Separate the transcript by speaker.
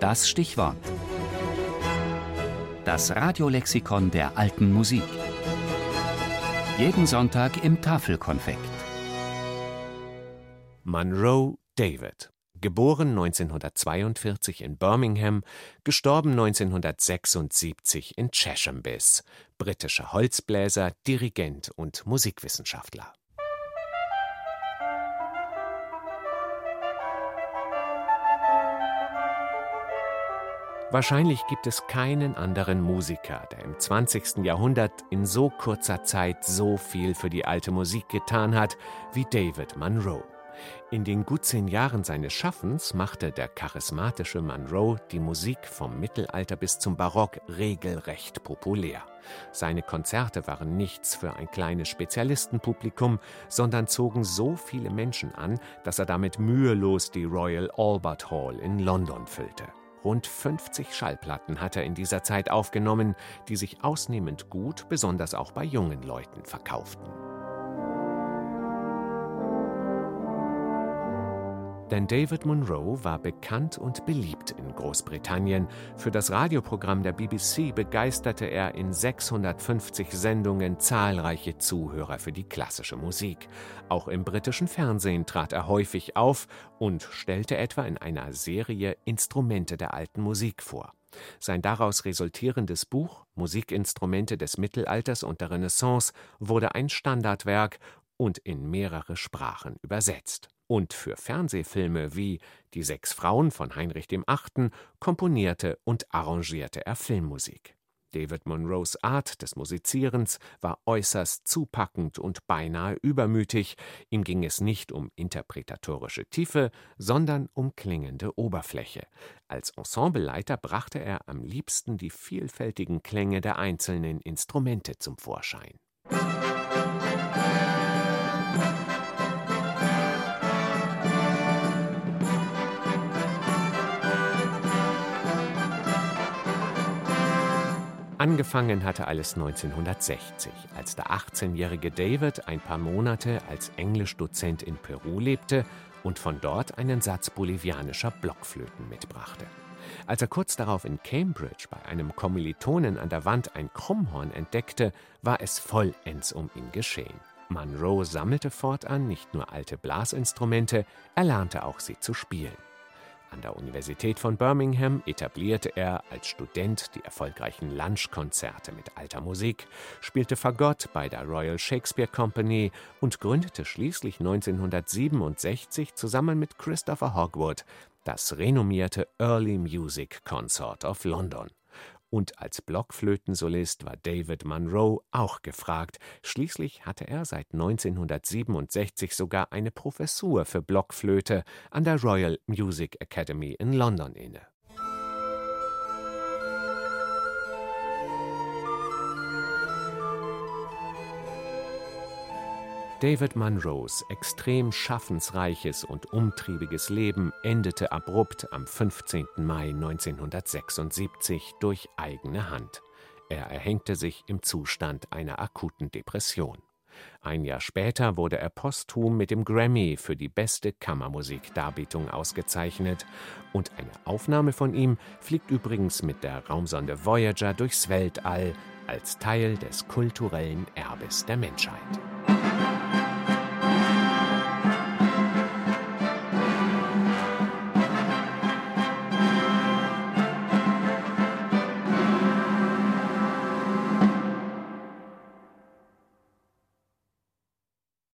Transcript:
Speaker 1: Das Stichwort. Das Radiolexikon der alten Musik. Jeden Sonntag im Tafelkonfekt.
Speaker 2: Monroe David. Geboren 1942 in Birmingham, gestorben 1976 in Cheshambis, britischer Holzbläser, Dirigent und Musikwissenschaftler. Wahrscheinlich gibt es keinen anderen Musiker, der im 20. Jahrhundert in so kurzer Zeit so viel für die alte Musik getan hat wie David Monroe. In den gut zehn Jahren seines Schaffens machte der charismatische Monroe die Musik vom Mittelalter bis zum Barock regelrecht populär. Seine Konzerte waren nichts für ein kleines Spezialistenpublikum, sondern zogen so viele Menschen an, dass er damit mühelos die Royal Albert Hall in London füllte. Rund 50 Schallplatten hat er in dieser Zeit aufgenommen, die sich ausnehmend gut, besonders auch bei jungen Leuten, verkauften. Denn David Monroe war bekannt und beliebt in Großbritannien. Für das Radioprogramm der BBC begeisterte er in 650 Sendungen zahlreiche Zuhörer für die klassische Musik. Auch im britischen Fernsehen trat er häufig auf und stellte etwa in einer Serie Instrumente der alten Musik vor. Sein daraus resultierendes Buch Musikinstrumente des Mittelalters und der Renaissance wurde ein Standardwerk und in mehrere Sprachen übersetzt und für Fernsehfilme wie Die sechs Frauen von Heinrich VIII. komponierte und arrangierte er Filmmusik. David Monroes Art des Musizierens war äußerst zupackend und beinahe übermütig, ihm ging es nicht um interpretatorische Tiefe, sondern um klingende Oberfläche. Als Ensembleleiter brachte er am liebsten die vielfältigen Klänge der einzelnen Instrumente zum Vorschein. Angefangen hatte alles 1960, als der 18-jährige David ein paar Monate als Englischdozent in Peru lebte und von dort einen Satz bolivianischer Blockflöten mitbrachte. Als er kurz darauf in Cambridge bei einem Kommilitonen an der Wand ein Krummhorn entdeckte, war es vollends um ihn geschehen. Monroe sammelte fortan nicht nur alte Blasinstrumente, er lernte auch sie zu spielen. An der Universität von Birmingham etablierte er als Student die erfolgreichen Lunchkonzerte mit alter Musik, spielte Fagott bei der Royal Shakespeare Company und gründete schließlich 1967 zusammen mit Christopher Hogwood das renommierte Early Music Consort of London. Und als Blockflötensolist war David Monroe auch gefragt. Schließlich hatte er seit 1967 sogar eine Professur für Blockflöte an der Royal Music Academy in London inne. David Monroes extrem schaffensreiches und umtriebiges Leben endete abrupt am 15. Mai 1976 durch eigene Hand. Er erhängte sich im Zustand einer akuten Depression. Ein Jahr später wurde er posthum mit dem Grammy für die beste Kammermusikdarbietung ausgezeichnet und eine Aufnahme von ihm fliegt übrigens mit der Raumsonde Voyager durchs Weltall als Teil des kulturellen Erbes der Menschheit.